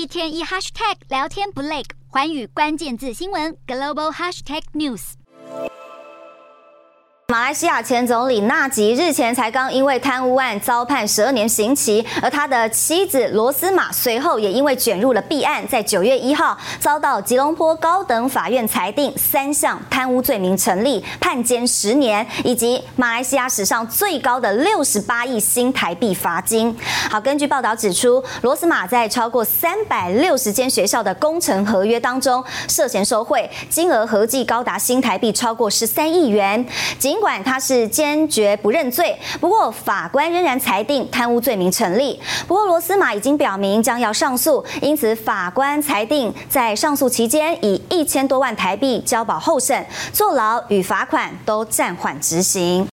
一天一 hashtag 聊天不累，寰宇关键字新闻 global hashtag news。马来西亚前总理纳吉日前才刚因为贪污案遭判十二年刑期，而他的妻子罗斯玛随后也因为卷入了弊案，在九月一号遭到吉隆坡高等法院裁定三项贪污罪名成立，判监十年，以及马来西亚史上最高的六十八亿新台币罚金。好，根据报道指出，罗斯玛在超过三百六十间学校的工程合约当中涉嫌受贿，金额合计高达新台币超过十三亿元。尽管他是坚决不认罪，不过法官仍然裁定贪污罪名成立。不过罗斯玛已经表明将要上诉，因此法官裁定在上诉期间以一千多万台币交保候审，坐牢与罚款都暂缓执行。